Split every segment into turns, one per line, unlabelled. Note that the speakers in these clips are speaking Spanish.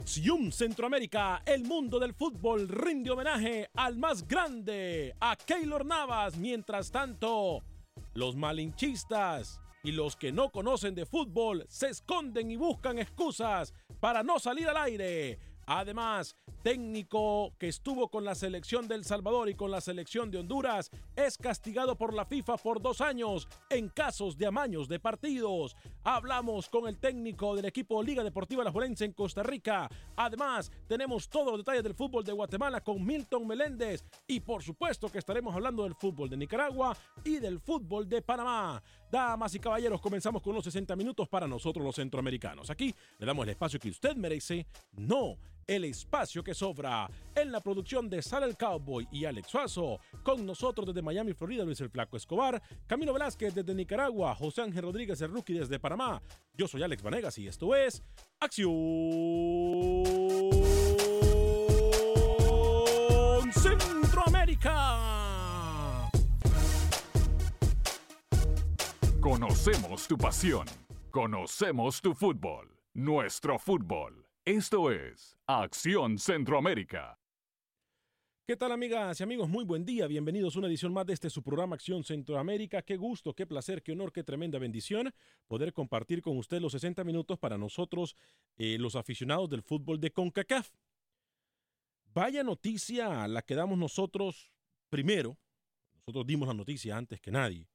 Acción Centroamérica, el mundo del fútbol rinde homenaje al más grande, a Keylor Navas. Mientras tanto, los malinchistas y los que no conocen de fútbol se esconden y buscan excusas para no salir al aire. Además, técnico que estuvo con la selección del Salvador y con la selección de Honduras es castigado por la FIFA por dos años en casos de amaños de partidos. Hablamos con el técnico del equipo Liga Deportiva La Juelense en Costa Rica. Además, tenemos todos los detalles del fútbol de Guatemala con Milton Meléndez y por supuesto que estaremos hablando del fútbol de Nicaragua y del fútbol de Panamá. Damas y caballeros, comenzamos con los 60 minutos para nosotros los centroamericanos. Aquí le damos el espacio que usted merece, no el espacio que sobra. En la producción de Sal el Cowboy y Alex Suazo, con nosotros desde Miami, Florida, Luis el Flaco Escobar, Camilo Velázquez desde Nicaragua, José Ángel Rodríguez el Rookie desde Panamá. Yo soy Alex Vanegas y esto es Acción Centroamérica.
Conocemos tu pasión. Conocemos tu fútbol. Nuestro fútbol. Esto es Acción Centroamérica.
¿Qué tal amigas y amigos? Muy buen día. Bienvenidos a una edición más de este su programa Acción Centroamérica. Qué gusto, qué placer, qué honor, qué tremenda bendición poder compartir con usted los 60 minutos para nosotros, eh, los aficionados del fútbol de CONCACAF. Vaya noticia la que damos nosotros primero. Nosotros dimos la noticia antes que nadie.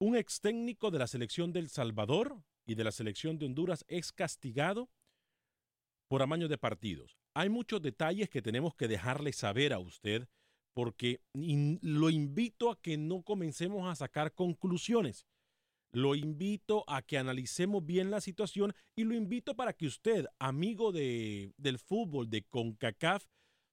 Un ex técnico de la selección del Salvador y de la selección de Honduras es castigado por amaño de partidos. Hay muchos detalles que tenemos que dejarle saber a usted porque lo invito a que no comencemos a sacar conclusiones. Lo invito a que analicemos bien la situación y lo invito para que usted, amigo de, del fútbol de CONCACAF,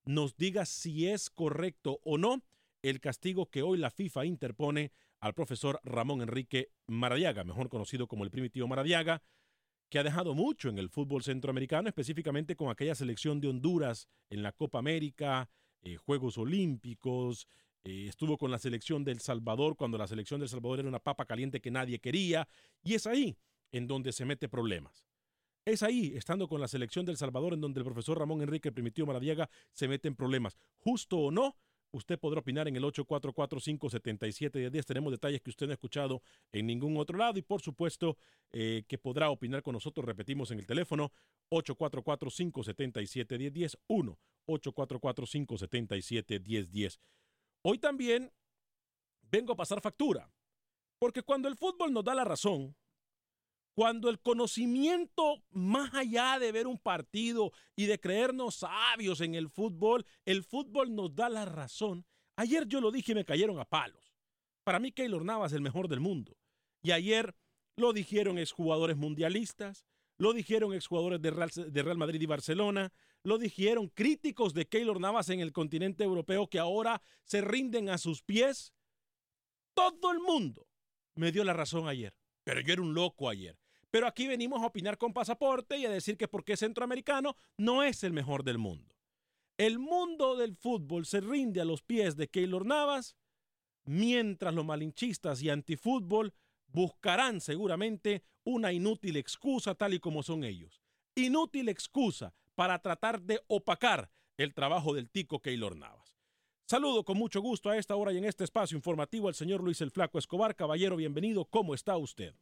nos diga si es correcto o no el castigo que hoy la FIFA interpone al profesor Ramón Enrique Maradiaga, mejor conocido como el primitivo Maradiaga, que ha dejado mucho en el fútbol centroamericano, específicamente con aquella selección de Honduras en la Copa América, eh, Juegos Olímpicos, eh, estuvo con la selección del Salvador cuando la selección del Salvador era una papa caliente que nadie quería, y es ahí en donde se mete problemas. Es ahí, estando con la selección del Salvador, en donde el profesor Ramón Enrique Primitivo Maradiaga se mete en problemas. Justo o no, usted podrá opinar en el 844-577-1010. Tenemos detalles que usted no ha escuchado en ningún otro lado y por supuesto eh, que podrá opinar con nosotros. Repetimos en el teléfono 844-577-1010. 1 844-577-1010. Hoy también vengo a pasar factura, porque cuando el fútbol nos da la razón, cuando el conocimiento, más allá de ver un partido y de creernos sabios en el fútbol, el fútbol nos da la razón. Ayer yo lo dije y me cayeron a palos. Para mí Keylor Navas es el mejor del mundo. Y ayer lo dijeron exjugadores mundialistas, lo dijeron exjugadores de Real, de Real Madrid y Barcelona, lo dijeron críticos de Keylor Navas en el continente europeo que ahora se rinden a sus pies. Todo el mundo me dio la razón ayer, pero yo era un loco ayer. Pero aquí venimos a opinar con pasaporte y a decir que porque es centroamericano no es el mejor del mundo. El mundo del fútbol se rinde a los pies de Keylor Navas, mientras los malinchistas y antifútbol buscarán seguramente una inútil excusa tal y como son ellos. Inútil excusa para tratar de opacar el trabajo del tico Keylor Navas. Saludo con mucho gusto a esta hora y en este espacio informativo al señor Luis el Flaco Escobar. Caballero, bienvenido. ¿Cómo está usted?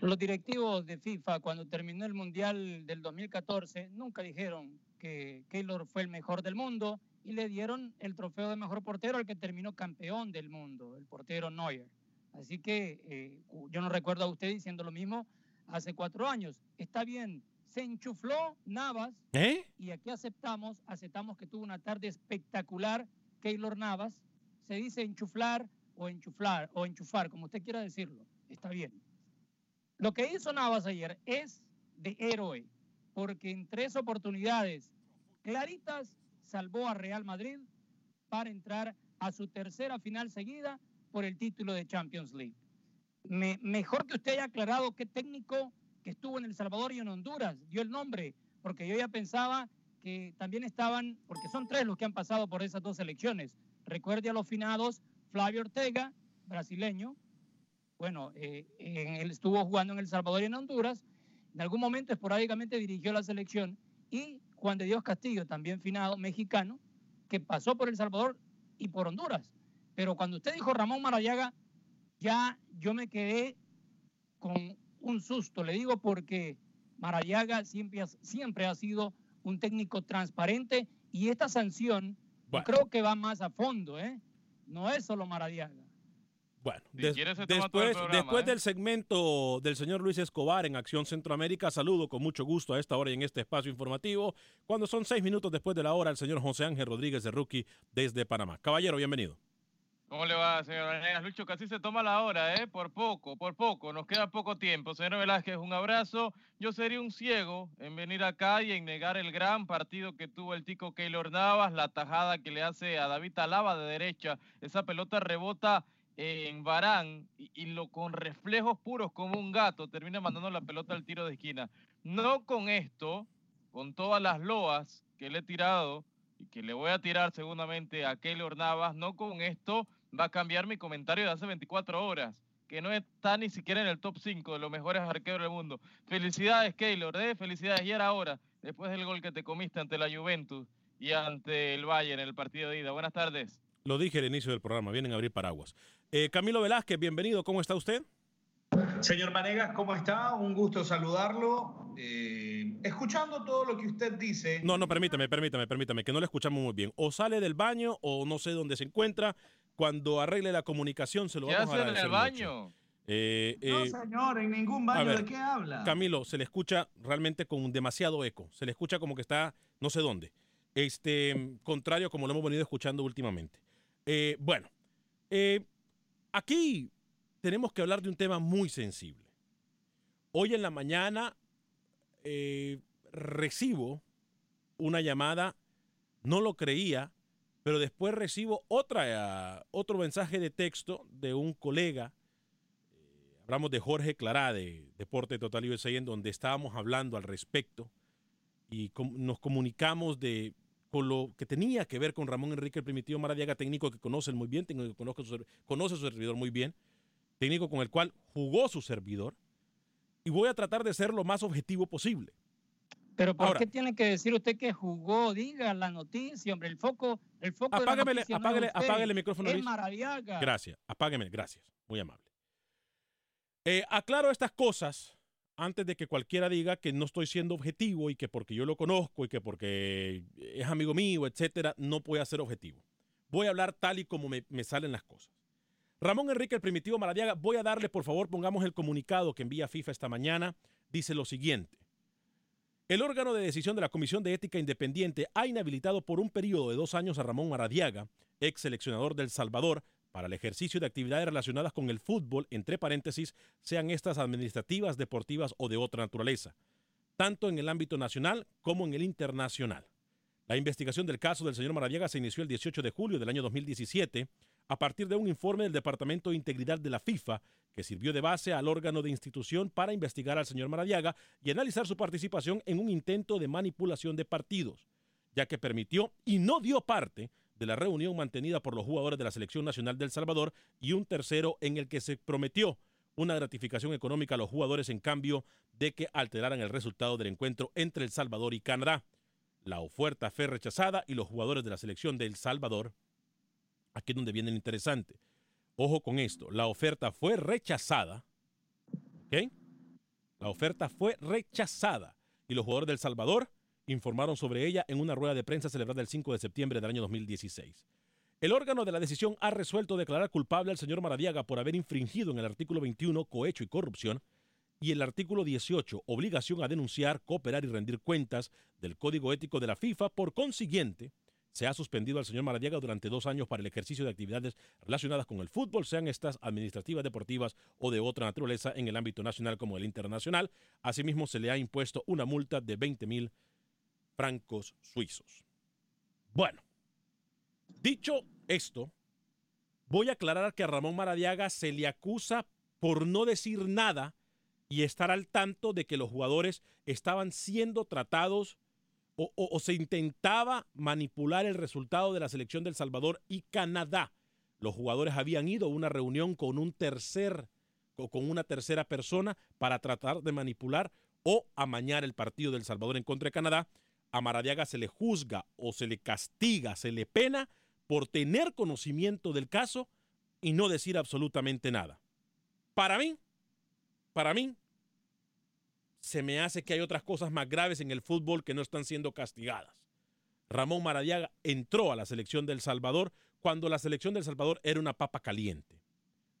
Los directivos de FIFA, cuando terminó el Mundial del 2014, nunca dijeron que Keylor fue el mejor del mundo y le dieron el trofeo de mejor portero al que terminó campeón del mundo, el portero Neuer. Así que eh, yo no recuerdo a usted diciendo lo mismo hace cuatro años. Está bien, se enchufló Navas
¿Eh?
y aquí aceptamos, aceptamos que tuvo una tarde espectacular Keylor Navas. Se dice enchuflar o enchuflar o enchufar, como usted quiera decirlo. Está bien. Lo que hizo Navas ayer es de héroe, porque en tres oportunidades claritas salvó a Real Madrid para entrar a su tercera final seguida por el título de Champions League. Me, mejor que usted haya aclarado qué técnico que estuvo en El Salvador y en Honduras dio el nombre, porque yo ya pensaba que también estaban, porque son tres los que han pasado por esas dos elecciones. Recuerde a los finados Flavio Ortega, brasileño, bueno, eh, él estuvo jugando en El Salvador y en Honduras, en algún momento esporádicamente dirigió la selección, y Juan de Dios Castillo, también finado mexicano, que pasó por El Salvador y por Honduras. Pero cuando usted dijo Ramón Marayaga, ya yo me quedé con un susto, le digo porque Marayaga siempre, siempre ha sido un técnico transparente y esta sanción bueno. creo que va más a fondo, ¿eh? No es solo Marayaga.
Bueno, si des, después, programa, después ¿eh? del segmento del señor Luis Escobar en Acción Centroamérica, saludo con mucho gusto a esta hora y en este espacio informativo, cuando son seis minutos después de la hora, el señor José Ángel Rodríguez de Rookie desde Panamá. Caballero, bienvenido.
¿Cómo le va, señor Venegas? Lucho, casi se toma la hora, ¿eh? Por poco, por poco. Nos queda poco tiempo. Señor Velázquez, un abrazo. Yo sería un ciego en venir acá y en negar el gran partido que tuvo el tico Keylor Navas, la tajada que le hace a David Alaba de derecha. Esa pelota rebota en Barán y, lo con reflejos puros como un gato termina mandando la pelota al tiro de esquina. No con esto, con todas las loas que le he tirado y que le voy a tirar seguramente a Keylor Navas, no con esto va a cambiar mi comentario de hace 24 horas, que no está ni siquiera en el top 5 de los mejores arqueros del mundo. Felicidades Keylor, ¿eh? felicidades. Y ahora, después del gol que te comiste ante la Juventus y ante el Bayern en el partido de ida. Buenas tardes.
Lo dije al inicio del programa, vienen a abrir paraguas. Eh, Camilo Velázquez, bienvenido, ¿cómo está usted?
Señor Vanegas, ¿cómo está? Un gusto saludarlo. Eh, escuchando todo lo que usted dice.
No, no, permítame, permítame, permítame, que no le escuchamos muy bien. O sale del baño o no sé dónde se encuentra. Cuando arregle la comunicación se lo
¿Qué
vamos a
hacen en el baño?
Eh,
no, señor, en ningún baño.
ver,
¿De qué habla?
Camilo, se le escucha realmente con demasiado eco. Se le escucha como que está no sé dónde. Este, contrario como lo hemos venido escuchando últimamente. Eh, bueno, eh, aquí tenemos que hablar de un tema muy sensible. Hoy en la mañana eh, recibo una llamada, no lo creía, pero después recibo otra, otro mensaje de texto de un colega. Hablamos de Jorge Clará de Deporte Total USA, en donde estábamos hablando al respecto y nos comunicamos de con lo que tenía que ver con Ramón Enrique el Primitivo Maradiaga, técnico que conocen muy bien, técnico que conozco su, conoce su servidor muy bien, técnico con el cual jugó su servidor, y voy a tratar de ser lo más objetivo posible.
Pero ¿por qué tiene que decir usted que jugó? Diga la noticia, hombre, el foco, el foco
apágueme,
de la
apáguele, apáguele el micrófono.
Es Maradiaga.
Gracias, apágueme, gracias, muy amable. Eh, aclaro estas cosas antes de que cualquiera diga que no estoy siendo objetivo y que porque yo lo conozco y que porque es amigo mío, etcétera, no puede ser objetivo. Voy a hablar tal y como me, me salen las cosas. Ramón Enrique, el primitivo Maradiaga, voy a darle, por favor, pongamos el comunicado que envía FIFA esta mañana. Dice lo siguiente. El órgano de decisión de la Comisión de Ética Independiente ha inhabilitado por un periodo de dos años a Ramón Maradiaga, ex seleccionador del Salvador, para el ejercicio de actividades relacionadas con el fútbol, entre paréntesis, sean estas administrativas, deportivas o de otra naturaleza, tanto en el ámbito nacional como en el internacional. La investigación del caso del señor Maradiaga se inició el 18 de julio del año 2017 a partir de un informe del Departamento de Integridad de la FIFA que sirvió de base al órgano de institución para investigar al señor Maradiaga y analizar su participación en un intento de manipulación de partidos, ya que permitió y no dio parte de la reunión mantenida por los jugadores de la Selección Nacional del Salvador y un tercero en el que se prometió una gratificación económica a los jugadores en cambio de que alteraran el resultado del encuentro entre El Salvador y Canadá. La oferta fue rechazada y los jugadores de la selección de El Salvador, aquí es donde viene lo interesante, ojo con esto, la oferta fue rechazada, ¿ok? La oferta fue rechazada y los jugadores del Salvador informaron sobre ella en una rueda de prensa celebrada el 5 de septiembre del año 2016. El órgano de la decisión ha resuelto declarar culpable al señor Maradiaga por haber infringido en el artículo 21 cohecho y corrupción y el artículo 18 obligación a denunciar, cooperar y rendir cuentas del Código Ético de la FIFA. Por consiguiente, se ha suspendido al señor Maradiaga durante dos años para el ejercicio de actividades relacionadas con el fútbol, sean estas administrativas, deportivas o de otra naturaleza en el ámbito nacional como el internacional. Asimismo, se le ha impuesto una multa de 20 mil francos suizos. Bueno, dicho esto, voy a aclarar que a Ramón Maradiaga se le acusa por no decir nada y estar al tanto de que los jugadores estaban siendo tratados o, se intentaba manipular el resultado de la selección del Salvador y Canadá. Los jugadores habían ido a una reunión con un tercer con una tercera persona para tratar de manipular o amañar el partido del Salvador en contra de Canadá a Maradiaga se le juzga o se le castiga, se le pena por tener conocimiento del caso y no decir absolutamente nada. Para mí, para mí, se me hace que hay otras cosas más graves en el fútbol que no están siendo castigadas. Ramón Maradiaga entró a la selección del Salvador cuando la selección del Salvador era una papa caliente.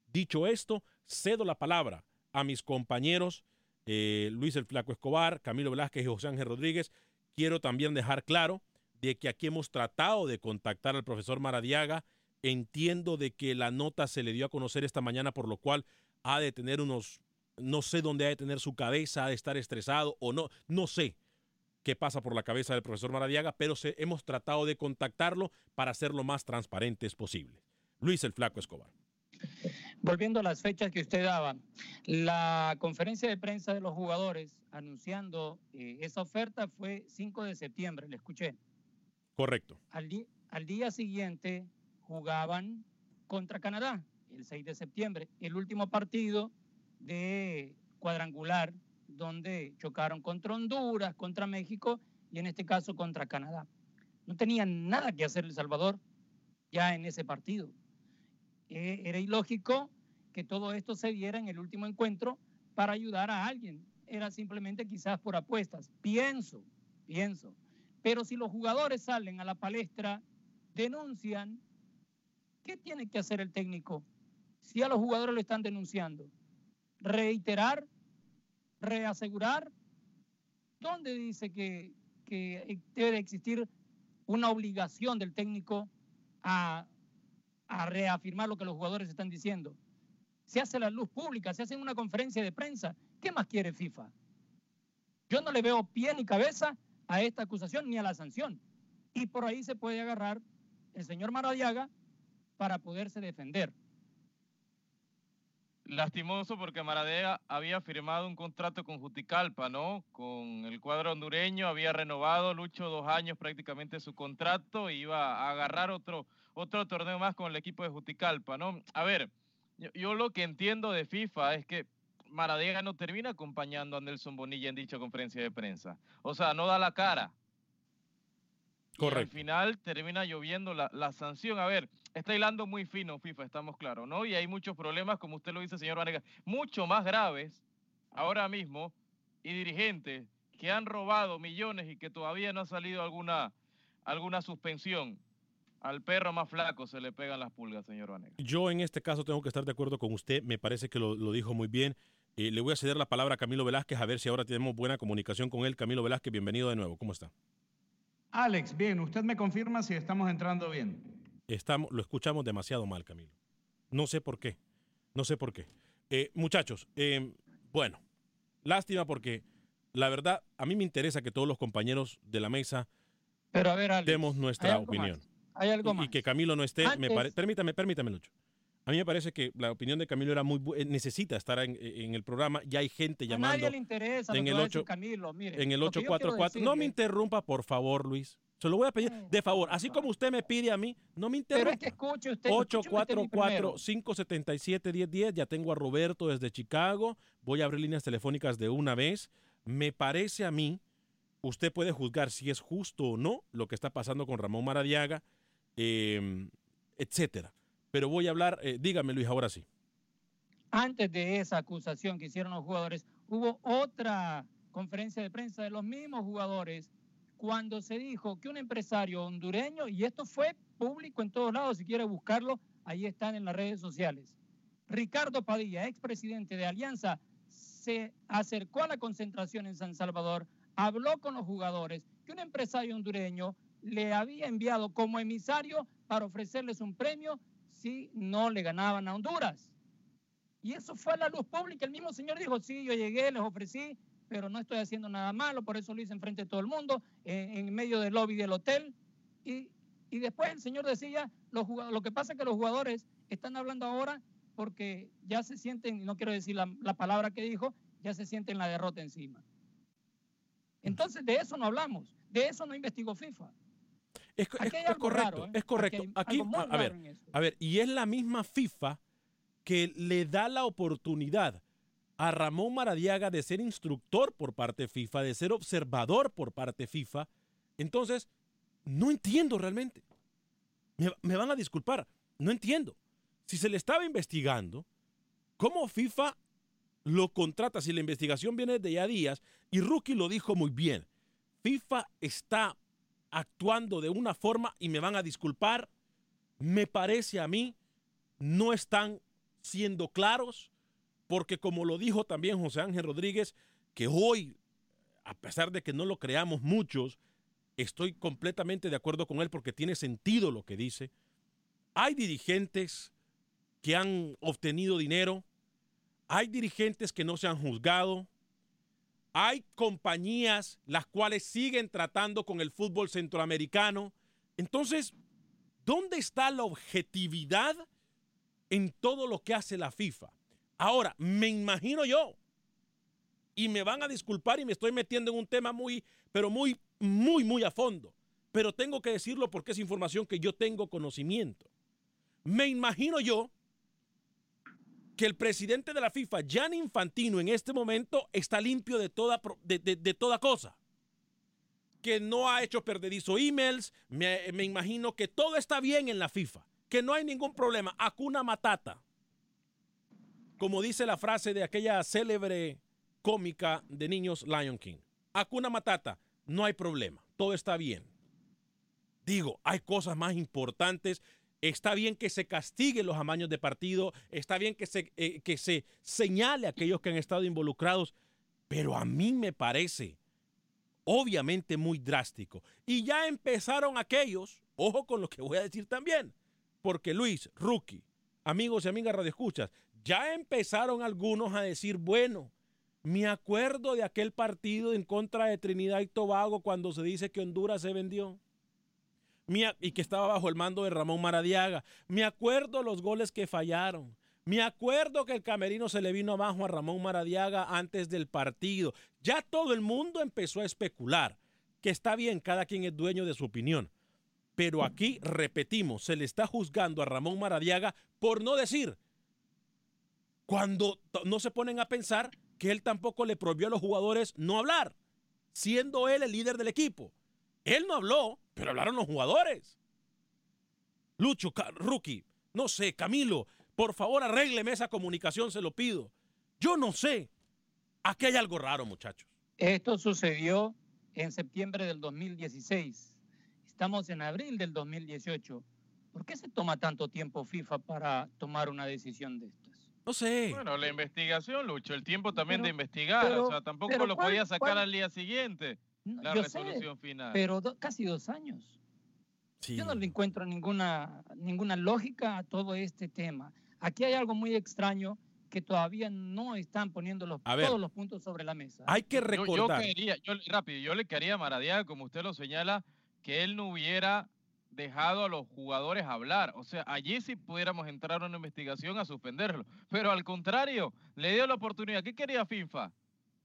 Dicho esto, cedo la palabra a mis compañeros eh, Luis el Flaco Escobar, Camilo Velázquez y José Ángel Rodríguez, quiero también dejar claro de que aquí hemos tratado de contactar al profesor Maradiaga. Entiendo de que la nota se le dio a conocer esta mañana, por lo cual ha de tener unos, no sé dónde ha de tener su cabeza, ha de estar estresado o no, no sé qué pasa por la cabeza del profesor Maradiaga, pero hemos tratado de contactarlo para ser lo más transparentes posible. Luis el Flaco Escobar.
Volviendo a las fechas que usted daba, la conferencia de prensa de los jugadores anunciando eh, esa oferta fue 5 de septiembre, le escuché.
Correcto.
Al, al día siguiente jugaban contra Canadá, el 6 de septiembre, el último partido de cuadrangular donde chocaron contra Honduras, contra México y en este caso contra Canadá. No tenían nada que hacer El Salvador ya en ese partido. Eh, era ilógico que todo esto se diera en el último encuentro para ayudar a alguien. Era simplemente quizás por apuestas. Pienso, pienso. Pero si los jugadores salen a la palestra, denuncian, ¿qué tiene que hacer el técnico? Si a los jugadores lo están denunciando, reiterar, reasegurar, ¿dónde dice que, que debe existir una obligación del técnico a a reafirmar lo que los jugadores están diciendo. Se hace la luz pública, se hace una conferencia de prensa. ¿Qué más quiere FIFA? Yo no le veo pie ni cabeza a esta acusación ni a la sanción. Y por ahí se puede agarrar el señor Maradiaga para poderse defender.
Lastimoso porque Maradea había firmado un contrato con Juticalpa, ¿no? Con el cuadro hondureño, había renovado Lucho dos años prácticamente su contrato e iba a agarrar otro, otro torneo más con el equipo de Juticalpa, ¿no? A ver, yo, yo lo que entiendo de FIFA es que Maradega no termina acompañando a Nelson Bonilla en dicha conferencia de prensa. O sea, no da la cara. Correcto. al final termina lloviendo la, la, sanción. A ver, está hilando muy fino FIFA, estamos claros, ¿no? Y hay muchos problemas, como usted lo dice, señor Vanega, mucho más graves ahora mismo y dirigentes que han robado millones y que todavía no ha salido alguna, alguna suspensión. Al perro más flaco se le pegan las pulgas, señor Vanega.
Yo en este caso tengo que estar de acuerdo con usted, me parece que lo, lo dijo muy bien. Eh, le voy a ceder la palabra a Camilo Velázquez a ver si ahora tenemos buena comunicación con él. Camilo Velázquez, bienvenido de nuevo. ¿Cómo está?
Alex, bien, usted me confirma si estamos entrando bien.
Estamos, lo escuchamos demasiado mal, Camilo. No sé por qué. No sé por qué. Eh, muchachos, eh, bueno, lástima porque la verdad, a mí me interesa que todos los compañeros de la mesa
Pero a ver, Alex,
demos nuestra opinión.
Más. Hay algo
y,
más.
y que Camilo no esté. Me pare, permítame, permítame, Lucho. A mí me parece que la opinión de Camilo era muy necesita estar en, en, el programa. Ya hay gente llamando.
A nadie le interesa
en el
que
8,
Camilo. Mire,
en el 844. No me interrumpa, por favor, Luis. Se lo voy a pedir de favor. Así como usted me pide a mí, no me interrumpa.
Pero es que escuche usted.
844-577-1010. Ya tengo a Roberto desde Chicago. Voy a abrir líneas telefónicas de una vez. Me parece a mí, usted puede juzgar si es justo o no lo que está pasando con Ramón Maradiaga, eh, etcétera. Pero voy a hablar, eh, dígame Luis, ahora sí.
Antes de esa acusación que hicieron los jugadores, hubo otra conferencia de prensa de los mismos jugadores cuando se dijo que un empresario hondureño, y esto fue público en todos lados, si quiere buscarlo, ahí están en las redes sociales. Ricardo Padilla, expresidente de Alianza, se acercó a la concentración en San Salvador, habló con los jugadores, que un empresario hondureño le había enviado como emisario para ofrecerles un premio si no le ganaban a Honduras. Y eso fue a la luz pública. El mismo señor dijo, sí, yo llegué, les ofrecí, pero no estoy haciendo nada malo, por eso lo hice enfrente de todo el mundo, en, en medio del lobby del hotel. Y, y después el señor decía, los lo que pasa es que los jugadores están hablando ahora porque ya se sienten, no quiero decir la, la palabra que dijo, ya se sienten la derrota encima. Entonces de eso no hablamos, de eso no investigó FIFA.
Es, es, es correcto, raro, ¿eh? es correcto. Aquí, Aquí a, ver, a ver, y es la misma FIFA que le da la oportunidad a Ramón Maradiaga de ser instructor por parte FIFA, de ser observador por parte FIFA. Entonces, no entiendo realmente. Me, me, van a disculpar, no entiendo. Si se le estaba investigando, ¿cómo FIFA lo contrata? Si la investigación viene de ya días, y Rookie lo dijo muy bien, FIFA está actuando de una forma, y me van a disculpar, me parece a mí, no están siendo claros, porque como lo dijo también José Ángel Rodríguez, que hoy, a pesar de que no lo creamos muchos, estoy completamente de acuerdo con él porque tiene sentido lo que dice. Hay dirigentes que han obtenido dinero, hay dirigentes que no se han juzgado, hay compañías las cuales siguen tratando con el fútbol centroamericano. Entonces, ¿dónde está la objetividad en todo lo que hace la FIFA? Ahora, me imagino yo, y me van a disculpar y me estoy metiendo en un tema muy, pero muy, muy, muy a fondo. Pero tengo que decirlo porque es información que yo tengo conocimiento. Me imagino yo que el presidente de la FIFA, Gianni Infantino, en este momento está limpio de toda, de, de, de toda cosa. Que no ha hecho perdedizo emails. Me, me, imagino que todo está bien en la FIFA. Que no hay ningún problema. Acuna matata. Como dice la frase de aquella célebre cómica de niños Lion King. Acuna matata. No hay problema. Todo está bien. Digo, hay cosas más importantes Está bien que se castigue los amaños de partido, está bien que se, eh, que se señale a aquellos que han estado involucrados, pero a mí me parece obviamente muy drástico. Y ya empezaron aquellos, ojo con lo que voy a decir también, porque Luis, Rookie, amigos y amigas radioescuchas, ya empezaron algunos a decir, bueno, me acuerdo de aquel partido en contra de Trinidad y Tobago cuando se dice que Honduras se vendió y que estaba bajo el mando de Ramón Maradiaga. Me acuerdo los goles que fallaron. Me acuerdo que el camerino se le vino abajo a Ramón Maradiaga antes del partido. Ya todo el mundo empezó a especular, que está bien, cada quien es dueño de su opinión. Pero aquí, repetimos, se le está juzgando a Ramón Maradiaga por no decir, cuando no se ponen a pensar que él tampoco le prohibió a los jugadores no hablar, siendo él el líder del equipo. Él no habló, pero hablaron los jugadores. Lucho, Rookie, no sé, Camilo, por favor arrégleme esa comunicación, se lo pido. Yo no sé. Aquí hay algo raro, muchachos.
Esto sucedió en septiembre del 2016. Estamos en abril del 2018. ¿Por qué se toma tanto tiempo FIFA para tomar una decisión de estas?
No sé.
Bueno, la investigación, Lucho, el tiempo también de investigar. o sea, tampoco lo podía sacar al día siguiente la resolución final.
Pero casi dos años. Yo no le encuentro ninguna, ninguna lógica a todo este tema. Aquí hay algo muy extraño que todavía no están poniendo los, todos los puntos sobre la mesa.
Hay que recordar.
Yo, quería, yo, rápido, yo le quería a Maradiaga, como usted lo señala, que él no hubiera dejado a los jugadores hablar. O sea, allí sí pudiéramos entrar a una investigación a suspenderlo. Pero al contrario, le dio la oportunidad. ¿Qué quería FIFA?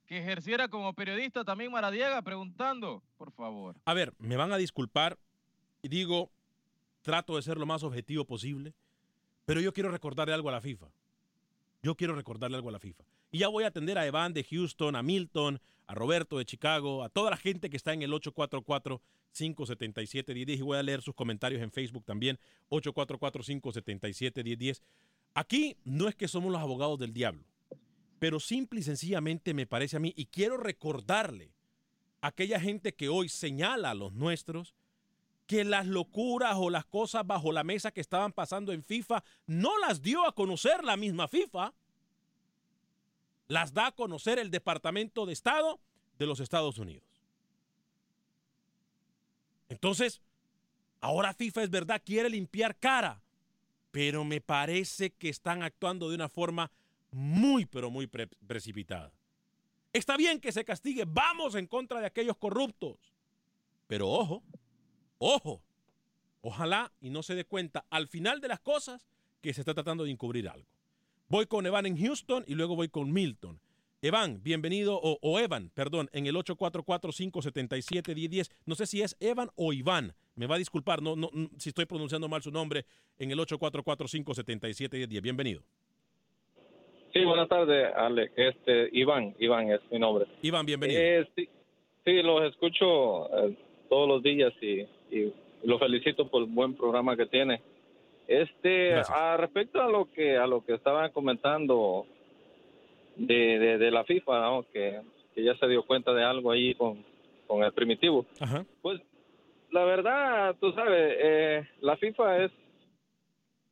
Que ejerciera como periodista también Maradiaga preguntando, por favor.
A ver, me van a disculpar digo, trato de ser lo más objetivo posible, pero yo quiero recordarle algo a la FIFA. Yo quiero recordarle algo a la FIFA. Y ya voy a atender a Evan de Houston, a Milton, a Roberto de Chicago, a toda la gente que está en el 844-577-1010 y voy a leer sus comentarios en Facebook también, 844-577-1010. Aquí no es que somos los abogados del diablo, pero simple y sencillamente me parece a mí, y quiero recordarle a aquella gente que hoy señala a los nuestros, que las locuras o las cosas bajo la mesa que estaban pasando en FIFA no las dio a conocer la misma FIFA. Las da a conocer el Departamento de Estado de los Estados Unidos. Entonces, ahora FIFA es verdad, quiere limpiar cara, pero me parece que están actuando de una forma muy, pero muy precipitada. Está bien que se castigue, vamos en contra de aquellos corruptos, pero ojo, Ojo, ojalá y no se dé cuenta al final de las cosas que se está tratando de encubrir algo. Voy con Evan en Houston y luego voy con Milton. Evan, bienvenido, o, Evan, perdón, en el 844-577-1010. No sé si es Evan o Iván. Me va a disculpar no, no, si estoy pronunciando mal su nombre en el 844-577-1010. Bienvenido.
Sí, buenas tardes, Ale. Este, Iván, Iván es mi nombre.
Iván, bienvenido.
Eh, sí, los escucho eh, todos los días y y lo felicito por el buen programa que tiene. Este, a respecto a lo que a lo que estaban comentando de, de, la FIFA, que, ya se dio cuenta de algo ahí con, con el primitivo. Pues la verdad, tú sabes, eh, la FIFA es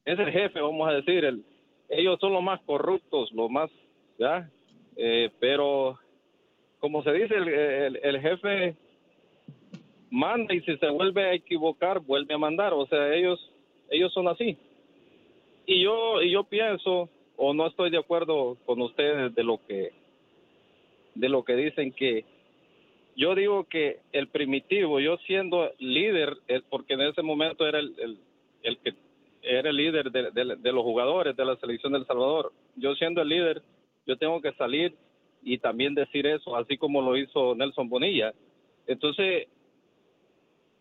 es el jefe, vamos a decir, el, ellos son los más corruptos, los más, ¿ya? Eh, pero como se dice, el, el jefe manda y si se vuelve a equivocar, vuelve a mandar. O sea, ellos, ellos son así. Y yo, y yo pienso, o no estoy de acuerdo con ustedes de lo que, de lo que dicen que yo digo que el primitivo, yo siendo líder, porque en ese momento era el, el, que era el líder de, los jugadores de la selección del Salvador, yo siendo el líder, yo tengo que salir y también decir eso, así como lo hizo Nelson Bonilla. Entonces,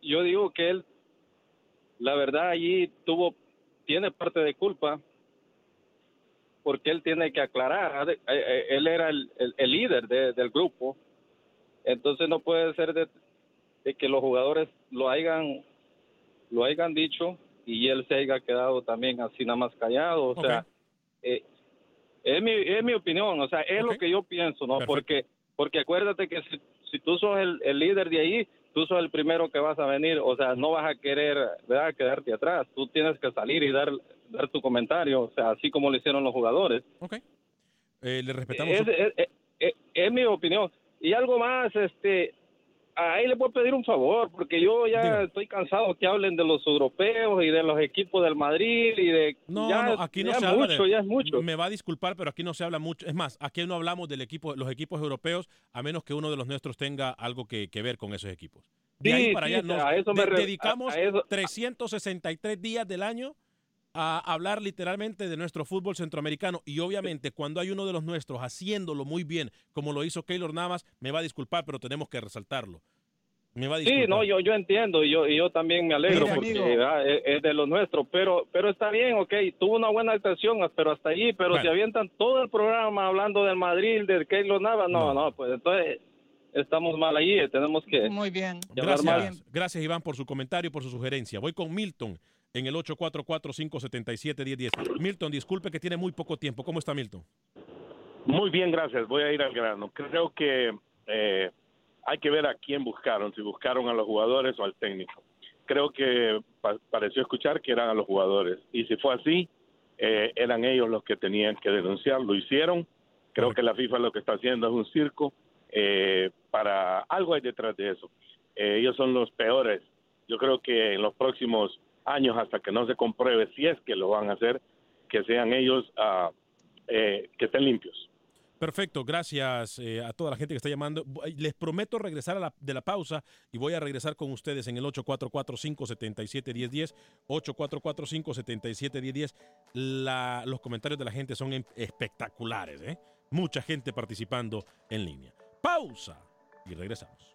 yo digo que él, la verdad, allí tuvo, tiene parte de culpa, porque él tiene que aclarar, eh, eh, él era el, líder del grupo, entonces no puede ser de, que los jugadores lo hayan, lo hayan dicho y él se haya quedado también así nada más callado, o sea, eh, es, mi, es mi opinión, o sea, es lo que yo pienso, ¿no? Porque porque acuérdate que si, si tú sos el, el líder de ahí, tú sos el primero que vas a venir, o sea, no vas a querer ¿verdad? quedarte atrás, tú tienes que salir y dar, dar tu comentario, o sea, así como lo hicieron los jugadores.
Ok. Eh, le respetamos.
Es, es, mi opinión. Y algo más, este, ahí le puedo pedir un favor, porque yo ya estoy cansado que hablen de los europeos y de los equipos del Madrid y de...
No, no aquí no se habla mucho, ya es mucho. Me va a disculpar, pero aquí no se habla mucho. Es más, aquí no hablamos del equipo, los equipos europeos, a menos que uno de los nuestros tenga algo que, ver con esos equipos. De ahí para allá nos dedicamos 363 días del año a hablar literalmente de nuestro fútbol centroamericano y obviamente cuando hay uno de los nuestros haciéndolo muy bien, como lo hizo Keylor Navas, me va a disculpar, pero tenemos que resaltarlo. Me va a
Sí, no, yo, yo entiendo, y yo, y yo también me alegro
Mira,
porque ah, es, es de lo nuestro, pero pero está bien, ok, tuvo una buena actuación, pero hasta allí, pero
Bueno.
si avientan todo el programa hablando del Madrid, del Keylor Navas, no, no, pues entonces estamos mal allí, tenemos que...
Muy bien.
Llamar más.
Gracias, gracias Iván por su comentario y por su sugerencia. Voy con Milton en el 844-577-1010. Milton, disculpe que tiene muy poco tiempo. ¿Cómo está Milton?
Muy bien, gracias. Voy a ir al grano. Creo que eh, hay que ver a quién buscaron, si buscaron a los jugadores o al técnico. Creo que pa- pareció escuchar que eran a los jugadores. Y si fue así, eh, eran ellos los que tenían que denunciar. Lo hicieron. Creo que la FIFA lo que está haciendo es un circo. eh, para algo hay detrás de eso. Eh, ellos son los peores. Yo creo que en los próximos años, hasta que no se compruebe si es que lo van a hacer, que sean ellos eh, que estén limpios.
Perfecto, gracias eh, a toda la gente que está llamando. Les prometo regresar de la pausa y voy a regresar con ustedes en el 844-577-1010. 844-577-1010. La- Los comentarios de la gente son em- espectaculares. ¿eh? Mucha gente participando en línea. Pausa y regresamos.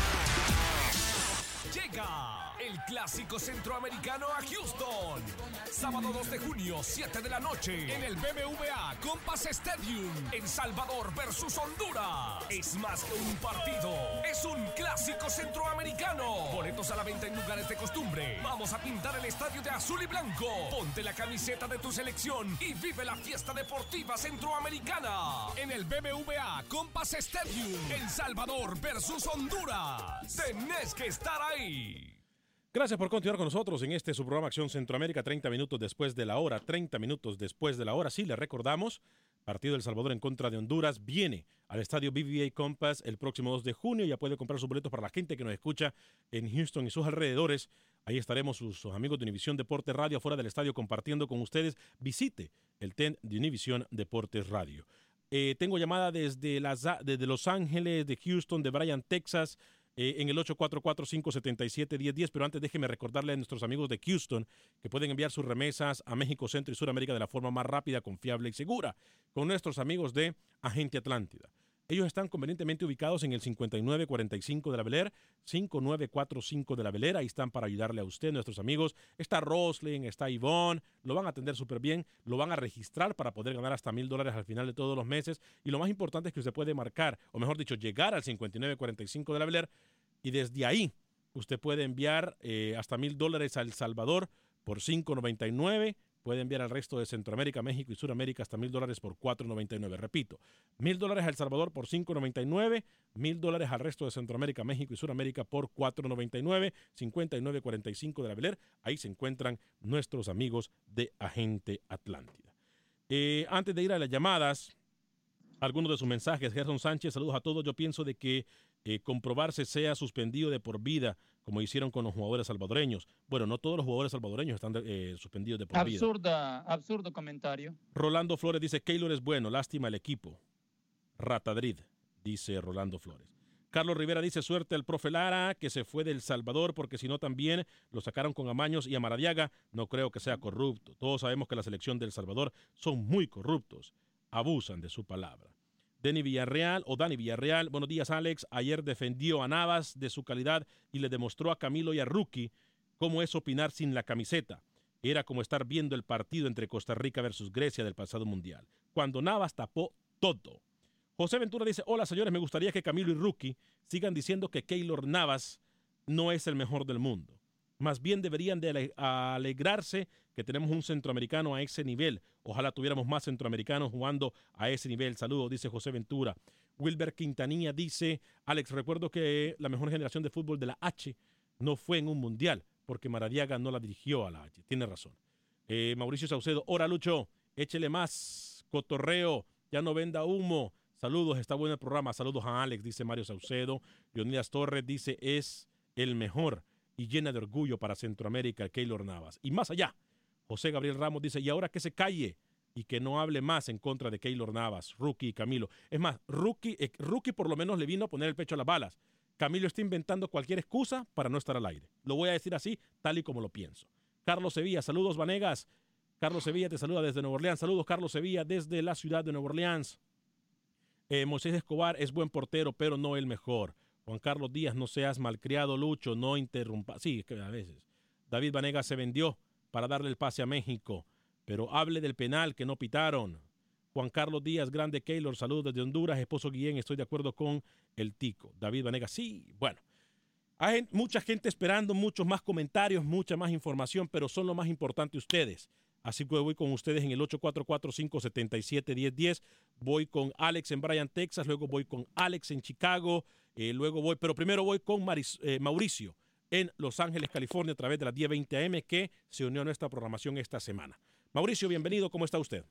El clásico centroamericano a Houston. Sábado 2 de junio, 7 de la noche, en el BBVA Compass Stadium, en Salvador versus Honduras. Es más que un partido, es un clásico centroamericano. Boletos a la venta en lugares de costumbre. Vamos a pintar el estadio de azul y blanco. Ponte la camiseta de tu selección y vive la fiesta deportiva centroamericana. En el BBVA Compass Stadium, en Salvador versus Honduras. Tenés que estar ahí.
Gracias por continuar con nosotros en este su programa Acción Centroamérica, 30 minutos después de la hora, 30 minutos después de la hora. Sí, le recordamos, partido del Salvador en contra de Honduras viene al estadio BBA Compass el próximo 2 de junio. Ya puede comprar sus boletos para la gente que nos escucha en Houston y sus alrededores. Ahí estaremos sus, sus amigos de Univisión Deportes Radio afuera del estadio compartiendo con ustedes. Visite el TEN de Univisión Deportes Radio. Eh, tengo llamada desde, las, desde Los Ángeles, de Houston, de Bryan, Texas, eh, en el 844-577-1010. Pero antes déjeme recordarle a nuestros amigos de Houston que pueden enviar sus remesas a México, Centro y Sudamérica de la forma más rápida, confiable y segura con nuestros amigos de Agente Atlántida. Ellos están convenientemente ubicados en el 5945 de la Beler, 5945 de la Beler. Ahí están para ayudarle a usted, nuestros amigos. Está Roslin, está Ivonne. Lo van a atender súper bien. Lo van a registrar para poder ganar hasta mil dólares al final de todos los meses. Y lo más importante es que usted puede marcar, o mejor dicho, llegar al 5945 de la Beler. Y desde ahí usted puede enviar eh, hasta mil dólares a El Salvador por 5.99. Puede enviar al resto de Centroamérica, México y Sudamérica hasta mil dólares por 4.99. Repito, mil dólares a El Salvador por 5.99, mil dólares al resto de Centroamérica, México y Sudamérica por 4.99, 59.45 de la Beler. Ahí se encuentran nuestros amigos de Agente Atlántida. Eh, antes de ir a las llamadas, algunos de sus mensajes. Gerson Sánchez, saludos a todos. Yo pienso de que eh, comprobarse sea suspendido de por vida, como hicieron con los jugadores salvadoreños. Bueno, no todos los jugadores salvadoreños están eh, suspendidos de por vida.
Absurda, absurdo comentario.
Rolando Flores dice, Keylor es bueno, lástima el equipo. Ratadrid, dice Rolando Flores. Carlos Rivera dice, suerte al profe Lara, que se fue del Salvador, porque si no también lo sacaron con Amaños y a Maradiaga. No creo que sea corrupto. Todos sabemos que la selección del Salvador son muy corruptos. Abusan de su palabra. Denny Villarreal o Dani Villarreal. Buenos días, Alex. Ayer defendió a Navas de su calidad y le demostró a Camilo y a Rookie cómo es opinar sin la camiseta. Era como estar viendo el partido entre Costa Rica versus Grecia del pasado mundial, cuando Navas tapó todo. José Ventura dice, hola señores, me gustaría que Camilo y Rookie sigan diciendo que Keylor Navas no es el mejor del mundo. Más bien deberían de ale- alegrarse que tenemos un centroamericano a ese nivel. Ojalá tuviéramos más centroamericanos jugando a ese nivel. Saludos, dice José Ventura. Wilber Quintanilla dice, Alex, recuerdo que la mejor generación de fútbol de la H no fue en un mundial, porque Maradiaga no la dirigió a la H. Tiene razón. Eh, Mauricio Saucedo, hora Lucho, échele más, cotorreo, ya no venda humo, Saludos, está bueno el programa. Saludos a Alex, dice Mario Saucedo. Leonidas Torres dice, es el mejor y llena de orgullo para Centroamérica, Keylor Navas. Y más allá, José Gabriel Ramos dice, y ahora que se calle y que no hable más en contra de Keylor Navas, Rookie y Camilo. Es más, Rookie, eh, por lo menos le vino a poner el pecho a las balas. Camilo está inventando cualquier excusa para no estar al aire. Lo voy a decir así, tal y como lo pienso. Carlos Sevilla, saludos Vanegas. Carlos Sevilla te saluda desde Nueva Orleans. Saludos Carlos Sevilla desde la ciudad de Nueva Orleans. Eh, Moisés Escobar es buen portero, pero no el mejor. Juan Carlos Díaz, no seas malcriado, Lucho, no interrumpa. Sí, que a veces. David Vanegas se vendió para darle el pase a México, pero hable del penal que no pitaron. Juan Carlos Díaz, grande Keylor, saludos desde Honduras. Esposo Guillén, estoy de acuerdo con el Tico. David Vanegas, sí, bueno. Hay mucha gente esperando, muchos más comentarios, mucha más información, pero son lo más importante ustedes. Así que voy con ustedes en el 844-577-1010. Voy con Alex en Bryan, Texas. Luego voy con Alex en Chicago. Eh, luego voy, pero primero voy con eh, Mauricio en Los Ángeles, California, a través de la 1020 AM, que se unió a nuestra programación esta semana. Mauricio, bienvenido. ¿Cómo está usted?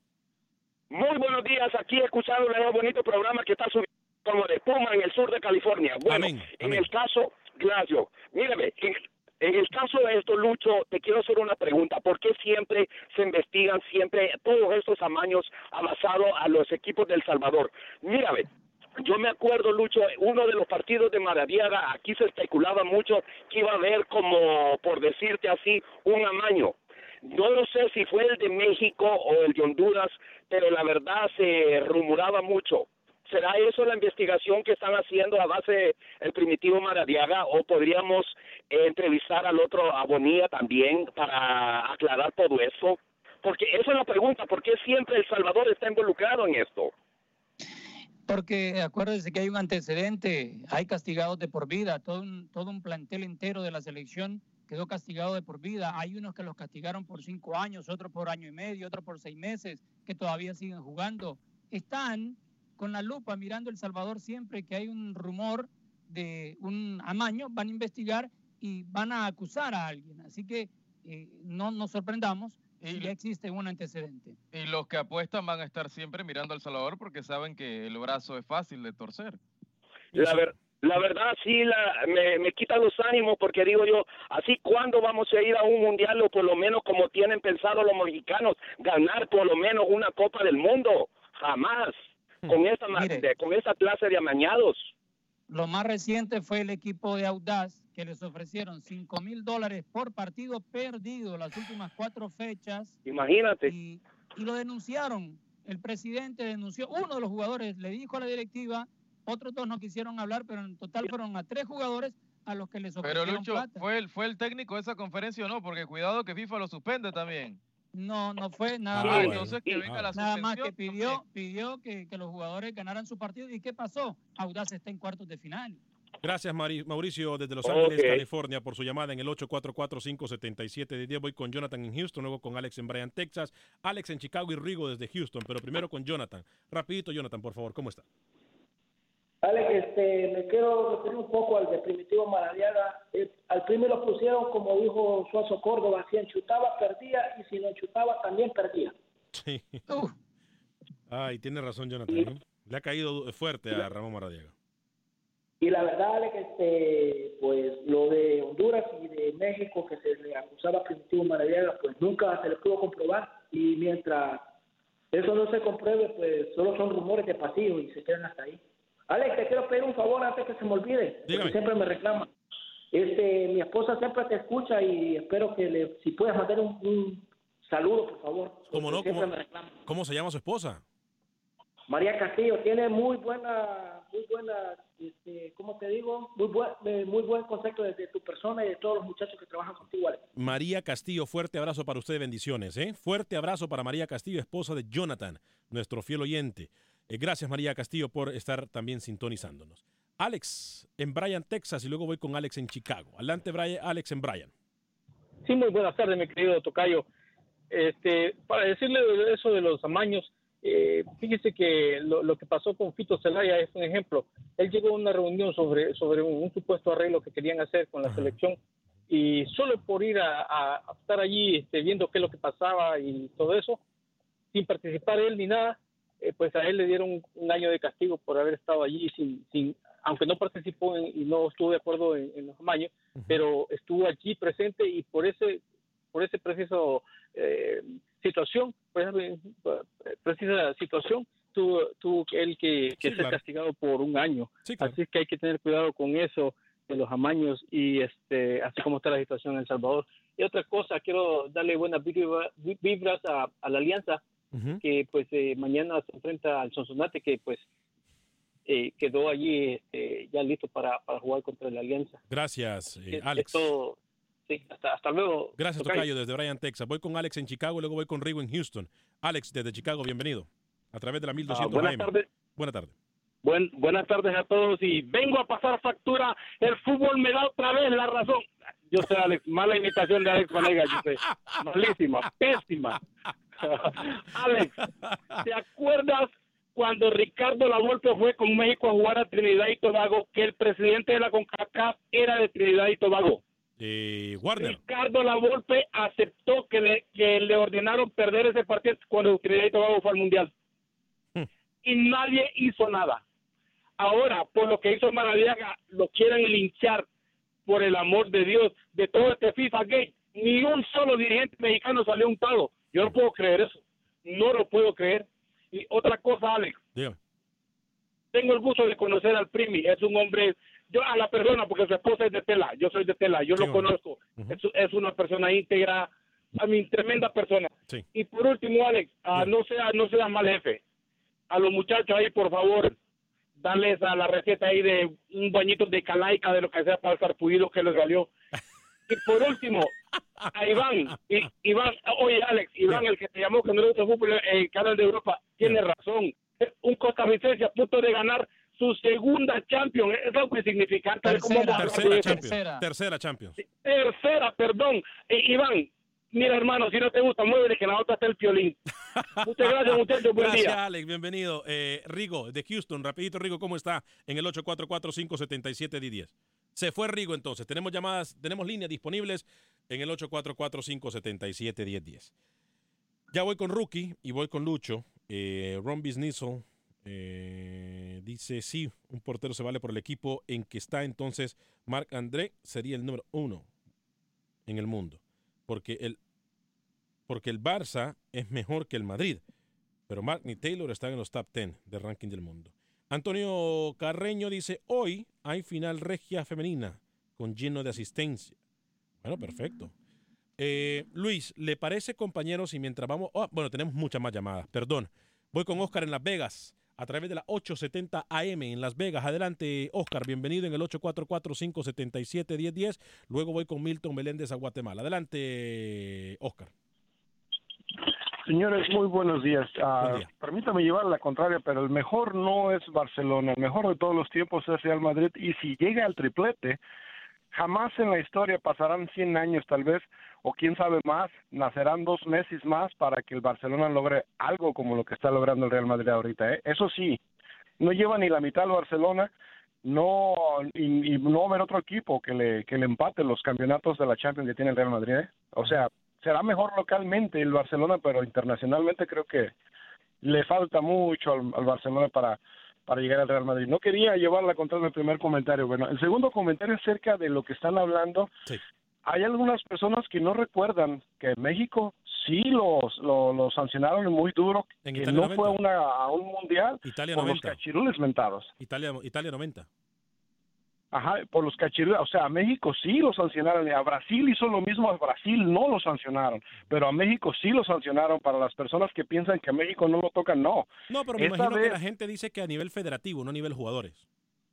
Muy buenos días. Aquí escuchando un bonito programa que está subiendo como de espuma en el sur de California. Bueno, en el caso, gracias. Mírame, en, en el caso de esto, Lucho, te quiero hacer una pregunta. ¿Por qué siempre se investigan siempre todos estos amaños amasados a los equipos del Salvador? Mírame, yo me acuerdo, Lucho, uno de los partidos de Maradiaga, aquí se especulaba mucho que iba a haber como, por decirte así, un amaño. No lo sé si fue el de México o el de Honduras, pero la verdad se rumoraba mucho. ¿Será eso la investigación que están haciendo a base el primitivo Maradiaga o podríamos eh, entrevistar al otro a Bonilla también para aclarar todo eso? Porque esa es la pregunta, ¿por qué siempre El Salvador está involucrado en esto?
Porque acuérdense que hay un antecedente, hay castigados de por vida, todo un, todo un plantel entero de la selección quedó castigado de por vida. Hay unos que los castigaron por cinco años, otros por año y medio, otros por seis meses, que todavía siguen jugando. Están con la lupa mirando El Salvador siempre que hay un rumor de un amaño, van a investigar y van a acusar a alguien. Así que eh, no nos sorprendamos y ya existe un antecedente.
Y los que apuestan van a estar siempre mirando al Salvador porque saben que el brazo es fácil de torcer.
La, la verdad sí la, me, me quita los ánimos porque digo yo, así cuándo vamos a ir a un mundial o por lo menos como tienen pensado los mexicanos, ganar por lo menos una Copa del Mundo. Jamás. Hmm. Con esa, con esa clase de amañados.
Lo más reciente fue el equipo de Audaz que les ofrecieron 5 mil dólares por partido perdido las últimas cuatro fechas.
Imagínate.
Y, lo denunciaron. El presidente denunció, uno de los jugadores le dijo a la directiva, otros dos no quisieron hablar, pero en total fueron a tres jugadores a los que les ofrecieron
Pero Lucho, ¿fue el, ¿fue el técnico de esa conferencia o no? Porque cuidado que FIFA lo suspende también.
No, no fue nada
ah,
más.
Entonces que venga la
nada más que pidió, pidió que, que, los jugadores ganaran su partido. ¿Y qué pasó? Audaz está en cuartos de final.
Gracias, Mauricio, desde Los Ángeles, California, por su llamada en el 844-577-10. Voy con Jonathan en Houston, luego con Alex en Bryan, Texas, Alex en Chicago y Rigo desde Houston, pero primero con Jonathan. Rapidito, Jonathan, por favor, ¿cómo está?
Alex, este, me quiero referir un poco al de Primitivo Maradiaga. Eh, al primero lo pusieron, como dijo Suazo Córdoba, si enchutaba, perdía, y si no enchutaba, también perdía.
Sí. Ay, tiene razón, Jonathan. Le ha caído fuerte a Ramón Maradiaga.
Y la verdad, es que este, pues lo de Honduras y de México que se le acusaba Primitivo Maradiaga, pues nunca se le pudo comprobar. Y mientras eso no se compruebe, pues solo son rumores de pasillo y se quedan hasta ahí. Alex, te quiero pedir un favor antes que se me olvide, porque siempre me reclama. Este, mi esposa siempre te escucha y espero que le, si puedes mandar un, saludo, por favor.
¿Cómo no? ¿Cómo, ¿Cómo se llama su esposa?
María Castillo tiene muy buena, muy buena, este, ¿cómo te digo? Muy buen, muy buen concepto de, tu persona y de todos los muchachos que trabajan contigo.
María Castillo, fuerte abrazo para usted, bendiciones, ¿eh? Fuerte abrazo para María Castillo, esposa de Jonathan, nuestro fiel oyente. Eh, gracias María Castillo por estar también sintonizándonos. Alex en Bryan, Texas, y luego voy con Alex en Chicago. Adelante, Brian, Alex en Bryan.
Sí, muy buenas tardes, mi querido Tocayo. Este, para decirle eso de los amaños, eh, fíjese que lo, que pasó con Fito Zelaya es un ejemplo. Él llegó a una reunión sobre, sobre un, supuesto arreglo que querían hacer con la selección y solo por ir a, estar allí este, viendo qué es lo que pasaba y todo eso, sin participar él ni nada, eh, pues a él le dieron un, año de castigo por haber estado allí sin, sin aunque no participó y no estuvo de acuerdo en, los amaños, pero estuvo allí presente y por ese por ese preciso eh, situación, por esa precisa situación, tuvo, tuvo él que, ser castigado por un año. Así que hay que tener cuidado con eso de los amaños y este así como está la situación en El Salvador. Y otra cosa, quiero darle buenas vibras a, la Alianza, que pues eh, mañana se enfrenta al Sonsonate, que pues eh, quedó allí este, ya listo para, para, jugar contra la Alianza.
Gracias, eh, Alex.
Sí, hasta, hasta luego.
Gracias, Tocayo, desde Bryan, Texas. Voy con Alex en Chicago, luego voy con Rigo en Houston. Alex, desde Chicago, bienvenido. A través de la 1200 ah,
buenas Tardes.
Buenas tardes.
Buen, buenas tardes a todos y vengo a pasar factura. El fútbol me da otra vez la razón. Yo sé, Alex, mala imitación de Alex Vanega, yo sé. Malísima, pésima. Alex, ¿te acuerdas cuando Ricardo Lavolpe fue con México a jugar a Trinidad y Tobago que el presidente de la CONCACAF era de Trinidad y Tobago?
Eh,
Ricardo Lavolpe aceptó que le, que le ordenaron perder ese partido cuando Trinidad y Tobago fue al Mundial. Hmm. Y nadie hizo nada. Ahora, por lo que hizo Maradiaga, lo quieren linchar por el amor de Dios de todo este FIFA Gate. Ni un solo dirigente mexicano salió un palo. Yo no puedo creer eso. No lo puedo creer. Y otra cosa, Alex. Tengo el gusto de conocer al Primi. Es un hombre, yo a la persona, porque su esposa es de Tela. Yo soy de Tela. Yo lo conozco. es, una persona íntegra. A mi tremenda persona. Y por último, Alex, ah, no sea no sea mal jefe. A los muchachos ahí, por favor, darles a la receta ahí de un bañito de calaica, de lo que sea para el sarpullido que les valió. Y por último, a Iván, Iván, oye Alex, Iván, el que te llamó que no le gusta fútbol, el canal de Europa, tiene razón. Un costarricense a punto de ganar su segunda Champions, es algo insignificante.
Tercera, tercera, Champions. tercera Champions.
Tercera, perdón. Iván, mira hermano, si no te gusta, muévele que la otra está el piolín. Muchas gracias muchachos, buen
gracias, Alex, bienvenido. Eh, Rigo, de Houston, rapidito Rigo, ¿cómo está? En el 844-577-1010. Se fue Rigo entonces, tenemos llamadas, tenemos líneas disponibles en el 844-577-1010. Ya voy con Rookie y voy con Lucho. Eh, Ron Bisnizzle eh, dice, sí, un portero se vale por el equipo en que está entonces Marc André sería el número uno en el mundo porque el, porque el Barça es mejor que el Madrid, pero Mark y Taylor están en los top 10 del ranking del mundo. Antonio Carreño dice, hoy hay final regia femenina con lleno de asistencia. Bueno, perfecto. Eh, Luis, ¿le parece, compañeros? Y mientras vamos... Oh, bueno, tenemos muchas más llamadas, perdón. Voy con Oscar en Las Vegas a través de la 870 AM en Las Vegas. Adelante, Oscar, bienvenido en el 844-577-1010. Luego voy con Milton Meléndez a Guatemala. Adelante, Oscar.
Señores, muy buenos días. Uh, permítame llevar la contraria, pero el mejor no es Barcelona, el mejor de todos los tiempos es Real Madrid y si llega al triplete, jamás en la historia pasarán 100 años tal vez, o quién sabe más, nacerán dos meses más para que el Barcelona logre algo como lo que está logrando el Real Madrid ahorita. ¿eh? Eso sí, no lleva ni la mitad al Barcelona, no y, no va a haber otro equipo que le, que le empate los campeonatos de la Champions que tiene el Real Madrid. ¿eh? O sea, será mejor localmente el Barcelona, pero internacionalmente creo que le falta mucho al Barcelona para para llegar al Real Madrid. No quería llevarla contra el primer comentario. Bueno, el segundo comentario acerca de lo que están hablando. Hay algunas personas que no recuerdan que en México sí los lo, sancionaron muy duro, que no fue una, a un mundial
Italia
por los cachirules mentados.
Italia, Italia 90.
Ajá, por los cachirules, o sea, a México sí lo sancionaron, y a Brasil hizo lo mismo, a Brasil no lo sancionaron, pero a México sí lo sancionaron, para las personas que piensan que a México no lo tocan, no.
No, pero me imagino que la gente dice que a nivel federativo, no a nivel jugadores.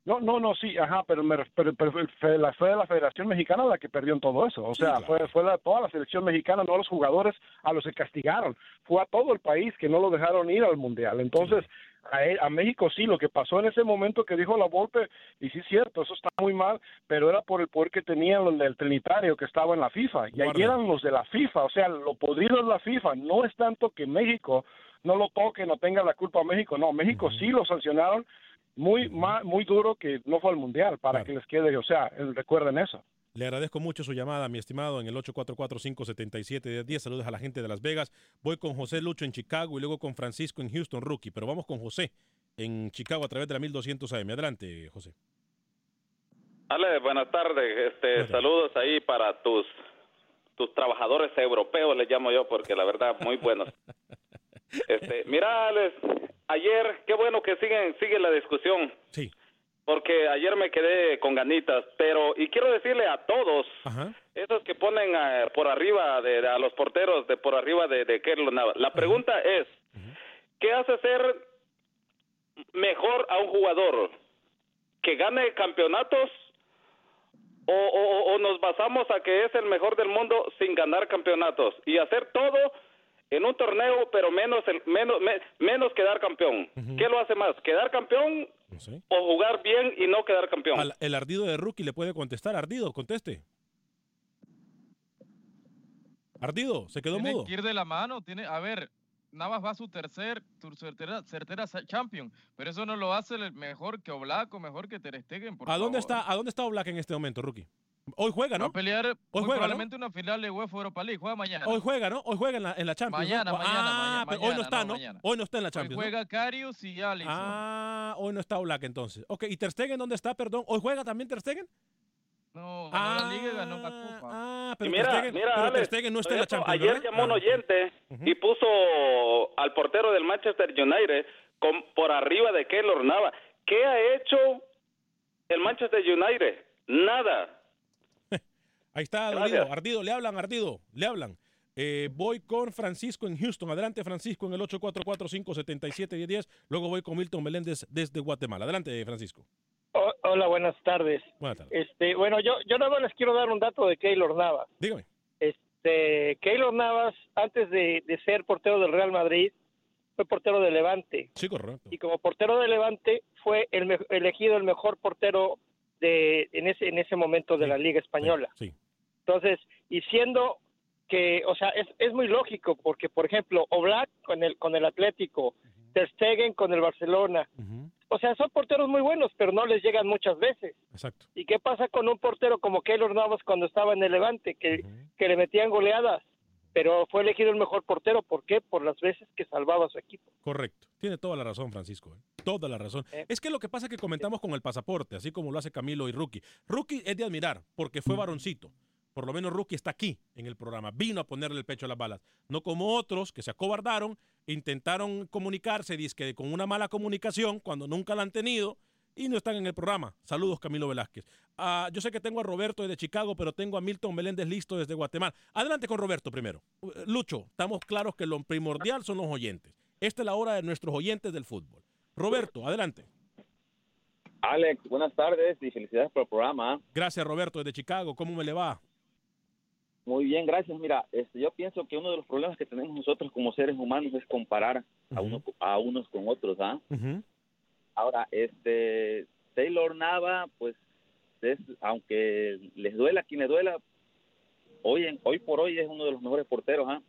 No, no, no, sí, ajá, pero, pero, fue la, fue la Federación Mexicana la que perdió en todo eso. O sea, fue, fue la, toda la selección mexicana, no a los jugadores a los que castigaron. Fue a todo el país que no lo dejaron ir al Mundial. Entonces, a, México sí, lo que pasó en ese momento que dijo la Volpe, y sí es cierto, eso está muy mal, pero era por el poder que tenían los del Trinitario que estaba en la FIFA, y ahí eran los de la FIFA, o sea, lo podrido es la FIFA, no es tanto que México no lo toque, no tenga la culpa a México, no, México sí lo sancionaron muy muy duro que no fue al Mundial, para que les quede, o sea, recuerden eso.
Le agradezco mucho su llamada, mi estimado, en el 844-577-1010. Saludos a la gente de Las Vegas. Voy con José Lucho en Chicago y luego con Francisco en Houston, rookie. Pero vamos con José en Chicago a través de la 1200 AM. Adelante, José.
Ale, buenas tardes. Este, saludos ahí para tus tus trabajadores europeos, les llamo yo, porque la verdad, muy buenos. Este, mira, Alex, ayer, qué bueno que siguen, sigue la discusión.
Sí.
Porque ayer me quedé con ganitas, pero, y quiero decirle a todos, esos que ponen eh, por arriba, de, a los porteros de por arriba de, de Navas, la pregunta es, ¿qué hace ser mejor a un jugador? ¿Que gane campeonatos o, nos basamos a que es el mejor del mundo sin ganar campeonatos y hacer todo en un torneo, pero menos el, menos menos quedar campeón. ¿Qué lo hace más? ¿Quedar campeón o jugar bien y no quedar campeón?
el ardido de rookie le puede contestar. Ardido, conteste. Ardido, se quedó
tiene
mudo.
Que ir de la mano, tiene, a ver, Navas va a su tercer, su certera, certera champion, pero eso no lo hace el mejor que Oblak o mejor que Ter Stegen,
¿A dónde está, a dónde está Oblak en este momento, rookie? Hoy juega, ¿no?
Va a pelear Hoy juega, probablemente una final de UEFA Europa League. Juega mañana.
Hoy juega, ¿no? Hoy juega en la, en la Champions.
Mañana,
¿no?
mañana,
ah,
mañana,
Hoy no está, ¿no? Hoy no está en la Champions.
Hoy juega Carius y Alisson.
Ah, hoy no está Oblak entonces. Ok, ¿y Ter Stegen dónde está, perdón? ¿Hoy juega también Ter Stegen?
No, ganó la Liga y ganó la Copa.
Ah, pero
mira,
Ter Stegen,
mira,
pero
Alex,
Ter Stegen no está en la Champions,
Ayer
¿verdad?
llamó un
Ah.
oyente y puso al portero del Manchester United con, por arriba de Keylor Nava. ¿Qué ha hecho el Manchester United? Nada.
Ahí está, Ardido, Ardido, le hablan, Ardido, le hablan. Eh, voy con Francisco en Houston. Adelante, Francisco, en el 844-577-1010. Luego voy con Milton Meléndez desde Guatemala. Adelante, Francisco.
Hola, buenas tardes.
Buenas tardes.
Este, bueno, yo, yo nada más les quiero dar un dato de Keylor Navas.
Dígame.
Este, Keylor Navas, antes de, de ser portero del Real Madrid, fue portero de Levante.
Sí, correcto.
Y como portero de Levante, fue el elegido el mejor portero de, en, ese, en ese momento de la Liga Española.
Sí.
Entonces, y siendo que, o sea, es, es muy lógico, porque, por ejemplo, Oblak con el, con el Atlético, Ter Stegen con el Barcelona, o sea, son porteros muy buenos, pero no les llegan muchas veces.
Exacto.
¿Y qué pasa con un portero como Keylor Navas cuando estaba en el Levante, que, que le metían goleadas? Pero fue elegido el mejor portero, ¿por qué? Por las veces que salvaba a su equipo.
Correcto. Tiene toda la razón, Francisco. ¿eh? Toda la razón. Es que lo que pasa es que comentamos con el pasaporte, así como lo hace Camilo y Rookie. Rookie es de admirar, porque fue varoncito. Por lo menos Rookie está aquí en el programa. Vino a ponerle el pecho a las balas. No como otros que se acobardaron, intentaron comunicarse, que con una mala comunicación, cuando nunca la han tenido, y no están en el programa. Saludos, Camilo Velázquez. Ah, yo sé que tengo a Roberto desde Chicago, pero tengo a Milton Meléndez listo desde Guatemala. Adelante con Roberto primero. Uh, Lucho, estamos claros que lo primordial son los oyentes. Esta es la hora de nuestros oyentes del fútbol. Roberto, adelante.
Alex, buenas tardes y felicidades por el programa.
Gracias, Roberto, desde Chicago. ¿Cómo me le va?
Muy bien, gracias. Mira, este, yo pienso que uno de los problemas que tenemos nosotros como seres humanos es comparar a, uno, a unos con otros. ¿ah? Ahora, este Taylor Nava, pues, es, aunque les duela a quien le duela, hoy, en, hoy por hoy es uno de los mejores porteros. ¿ah?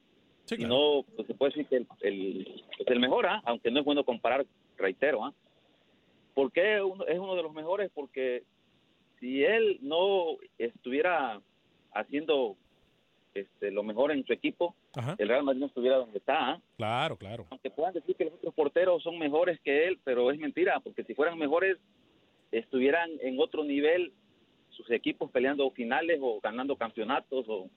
Y no, pues se puede decir que el, el, es el mejor, ¿ah? aunque no es bueno comparar, reitero. ¿ah? ¿Por qué uno- es uno de los mejores? Porque si él no estuviera haciendo este, lo mejor en su equipo, el Real Madrid no estuviera donde está. ¿ah?
Claro, claro.
Aunque puedan decir que los otros porteros son mejores que él, pero es mentira, porque si fueran mejores, estuvieran en otro nivel sus equipos peleando finales o ganando campeonatos. o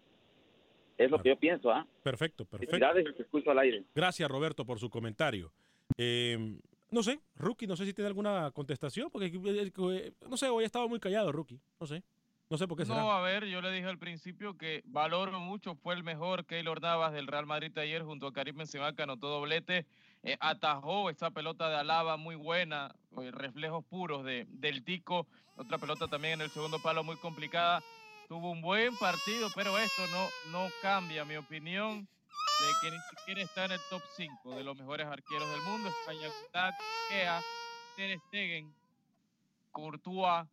Es lo que yo pienso. ¿ah?
Perfecto, perfecto.
Escucho al aire.
Gracias, Roberto, por su comentario. Eh, no sé, Rookie, no sé si tiene alguna contestación, porque eh, eh, no sé, hoy ha estado muy callado, Rookie. No sé. No sé por qué será.
No, a ver, yo le dije al principio que valoro mucho, fue el mejor Keylor Navas del Real Madrid ayer junto a Karim Benzema que anotó doblete, eh, atajó esa pelota de Alaba muy buena, eh, reflejos puros de, del Tico, otra pelota también en el segundo palo muy complicada, tuvo un buen partido, pero esto no, no cambia mi opinión de que ni siquiera está en el top 5 de los mejores arqueros del mundo, España, Ter Stegen, Courtois,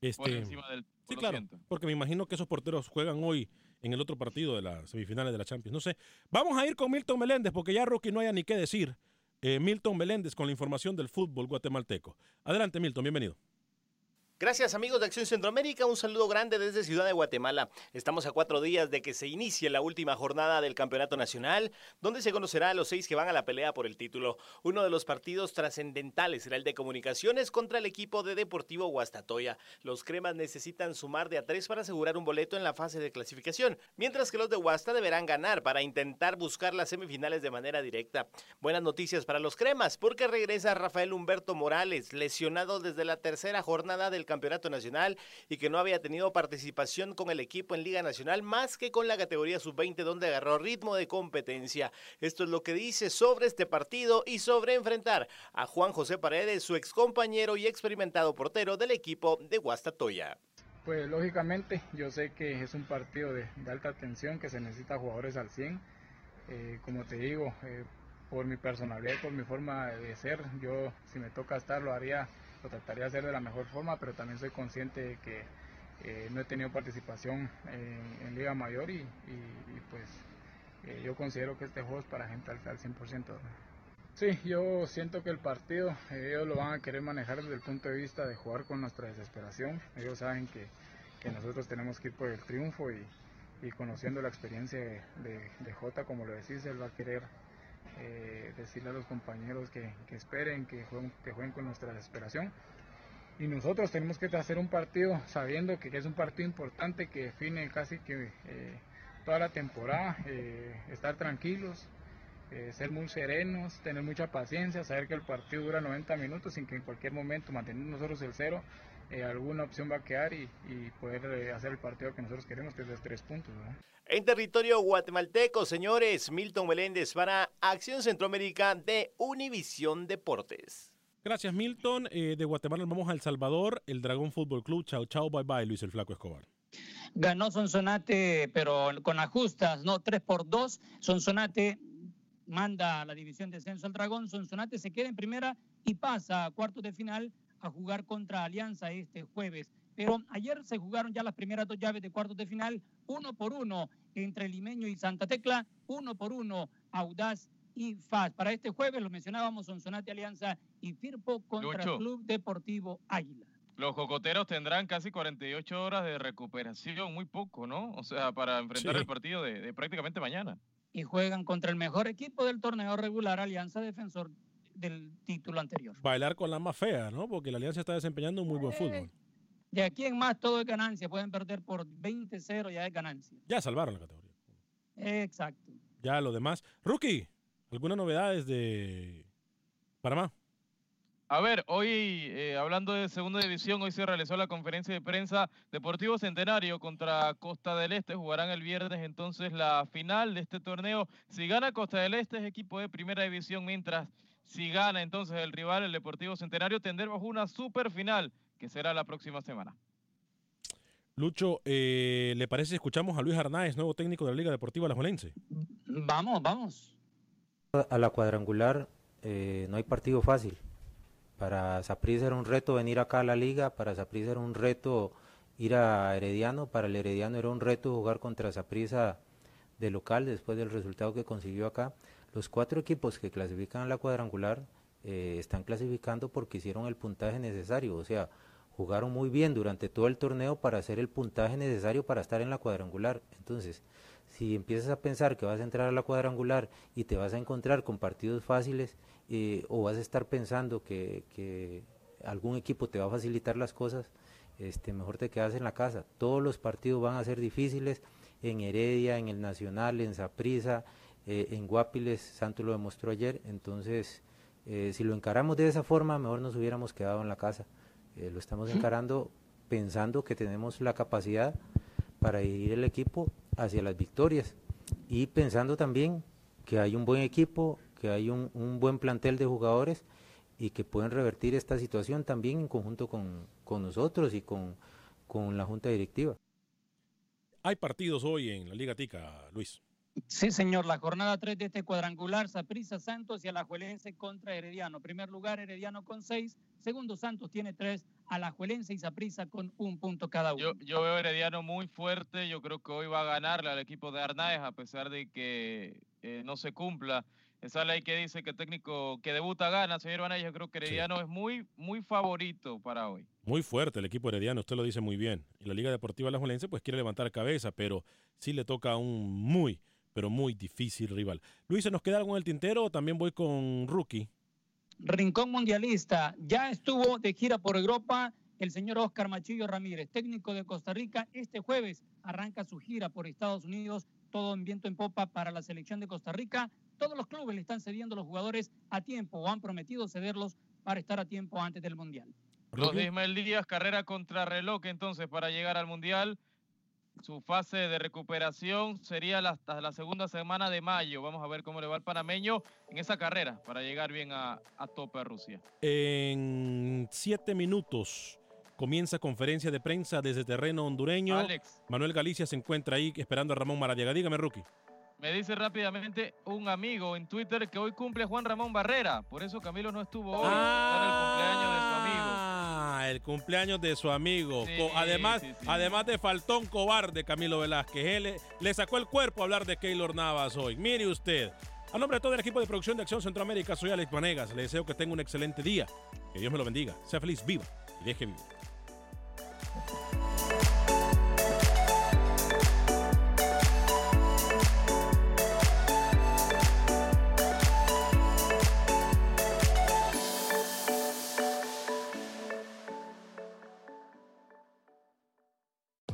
por
Este,
encima del
sí, claro, porque me imagino que esos porteros juegan hoy en el otro partido de las semifinales de la Champions. No sé. Vamos a ir con Milton Meléndez, porque ya Rookie no haya ni qué decir. Eh, Milton Meléndez con la información del fútbol guatemalteco. Adelante, Milton, bienvenido.
Gracias amigos de Acción Centroamérica, un saludo grande desde Ciudad de Guatemala. Estamos a cuatro días de que se inicie la última jornada del Campeonato Nacional, donde se conocerá a los seis que van a la pelea por el título. Uno de los partidos trascendentales será el de comunicaciones contra el equipo de Deportivo Guastatoya. Los cremas necesitan sumar de a tres para asegurar un boleto en la fase de clasificación, mientras que los de Guasta deberán ganar para intentar buscar las semifinales de manera directa. Buenas noticias para los cremas, porque regresa Rafael Humberto Morales, lesionado desde la tercera jornada del Campeonato Nacional y que no había tenido participación con el equipo en Liga Nacional más que con la categoría sub-20 donde agarró ritmo de competencia. Esto es lo que dice sobre este partido y sobre enfrentar a Juan José Paredes, su ex compañero y experimentado portero del equipo de Guastatoya.
Pues lógicamente yo sé que es un partido de, alta tensión, que se necesita jugadores al 100. Eh, como te digo, eh, por mi personalidad, por mi forma de ser, yo si me toca estar lo haría lo trataría de hacer de la mejor forma, pero también soy consciente de que eh, no he tenido participación en, Liga Mayor y, pues eh, yo considero que este juego es para gente al, 100%. Sí, yo siento que el partido eh, ellos lo van a querer manejar desde el punto de vista de jugar con nuestra desesperación. Ellos saben que, nosotros tenemos que ir por el triunfo y, conociendo la experiencia de, de, Jota, como lo decís, él va a querer eh, decirle a los compañeros que, esperen, que jueguen, con nuestra desesperación. Y nosotros tenemos que hacer un partido sabiendo que, es un partido importante que define casi que eh, toda la temporada, eh, estar tranquilos, ser muy serenos, tener mucha paciencia, saber que el partido dura 90 minutos sin que en cualquier momento manteniendo nosotros el cero, alguna opción va a quedar y, poder hacer el partido que nosotros queremos, que es de tres puntos.
En territorio guatemalteco, señores, Milton Meléndez para Acción Centroamérica de Univisión Deportes.
Gracias, Milton. Eh, de Guatemala vamos a El Salvador, el Dragón Fútbol Club. Chao, chao, bye bye, Luis el Flaco Escobar.
Ganó Sonsonate, pero con ajustas, ¿no? 3 por 2. Sonsonate manda a la división de descenso al Dragón. Sonsonate se queda en primera y pasa a cuartos de final a jugar contra Alianza este jueves. Pero ayer se jugaron ya las primeras dos llaves de cuartos de final, uno por uno entre Limeño y Santa Tecla, uno por uno Audaz y FAS. Para este jueves lo mencionábamos Sonsonate Alianza y Firpo contra el Club Deportivo Águila.
Los cocoteros tendrán casi 48 horas de recuperación, muy poco, ¿no? O sea, para enfrentar el partido de, prácticamente mañana.
Y juegan contra el mejor equipo del torneo regular, Alianza Defensor del título anterior.
Bailar con la más fea, ¿no? Porque la Alianza está desempeñando un muy buen eh, fútbol.
De aquí en más todo es ganancia. Pueden perder por 20-0, ya es ganancia.
Ya salvaron la categoría.
Exacto.
Ya lo demás. Rookie, ¿alguna novedades de Panamá?
A ver, hoy, eh, hablando de segunda división, hoy se realizó la conferencia de prensa Deportivo Centenario contra Costa del Este. Jugarán el viernes entonces la final de este torneo. Si gana Costa del Este es equipo de primera división, mientras si gana entonces el rival, el Deportivo Centenario, tendremos una super final que será la próxima semana.
Lucho, eh, ¿le parece si escuchamos a Luis Arnáez, nuevo técnico de la Liga Deportiva Alajuelense?
Vamos, vamos.
A la cuadrangular eh, no hay partido fácil. Para Saprissa era un reto venir acá a la liga, para Saprissa era un reto ir a Herediano, para el Herediano era un reto jugar contra Saprissa de local después del resultado que consiguió acá. Los cuatro equipos que clasifican a la cuadrangular eh, están clasificando porque hicieron el puntaje necesario, o sea, jugaron muy bien durante todo el torneo para hacer el puntaje necesario para estar en la cuadrangular. Entonces, si empiezas a pensar que vas a entrar a la cuadrangular y te vas a encontrar con partidos fáciles eh, o vas a estar pensando que, algún equipo te va a facilitar las cosas, este, mejor te quedas en la casa. Todos los partidos van a ser difíciles en Heredia, en el Nacional, en Saprisa, eh, en Guapiles, Santo lo demostró ayer, entonces eh, si lo encaramos de esa forma, mejor nos hubiéramos quedado en la casa. Eh, lo estamos encarando pensando que tenemos la capacidad para ir el equipo hacia las victorias y pensando también que hay un buen equipo, que hay un, buen plantel de jugadores y que pueden revertir esta situación también en conjunto con, nosotros y con, con la Junta Directiva.
Hay partidos hoy en la Liga Tica, Luis.
Sí, señor. La jornada 3 de este cuadrangular, Saprisa Santos y Alajuelense contra Herediano. Primer lugar, Herediano con 6. Segundo, Santos tiene 3. Alajuelense y Saprisa con un punto cada uno.
Yo, veo Herediano muy fuerte. Yo creo que hoy va a ganarle al equipo de Arnaez, a pesar de que eh, no se cumpla Esa ley que dice que el técnico que debuta gana, señor Vanay, yo creo que Herediano es muy, muy favorito para hoy.
Muy fuerte el equipo herediano, usted lo dice muy bien. Y la Liga Deportiva La Juelense pues quiere levantar cabeza, pero sí le toca un muy, pero muy difícil rival. Luis, ¿se nos queda algo en el tintero o también voy con Rookie?
Rincón Mundialista, ya estuvo de gira por Europa el señor Oscar Machillo Ramírez, técnico de Costa Rica. Este jueves arranca su gira por Estados Unidos, todo en viento en popa para la selección de Costa Rica. Todos los clubes le están cediendo a los jugadores a tiempo o han prometido cederlos para estar a tiempo antes del Mundial.
Los de Ismael Díaz, carrera contra reloj entonces para llegar al Mundial. Su fase de recuperación sería hasta la segunda semana de mayo. Vamos a ver cómo le va al panameño en esa carrera para llegar bien a, a tope a Rusia.
En siete minutos comienza conferencia de prensa desde terreno hondureño.
Alex.
Manuel Galicia se encuentra ahí esperando a Ramón Maradiaga. Dígame, Rookie.
Me dice rápidamente un amigo en Twitter que hoy cumple Juan Ramón Barrera. Por eso Camilo no estuvo hoy.
Ah, el cumpleaños de su amigo.
Sí,
además,
sí, sí.
además de faltón cobarde Camilo Velázquez. Él le, le sacó el cuerpo a hablar de Keylor Navas hoy. Mire usted. A nombre de todo el equipo de producción de Acción Centroamérica, soy Alex Vanegas. Le deseo que tenga un excelente día. Que Dios me lo bendiga. Sea feliz, viva y deje vivir.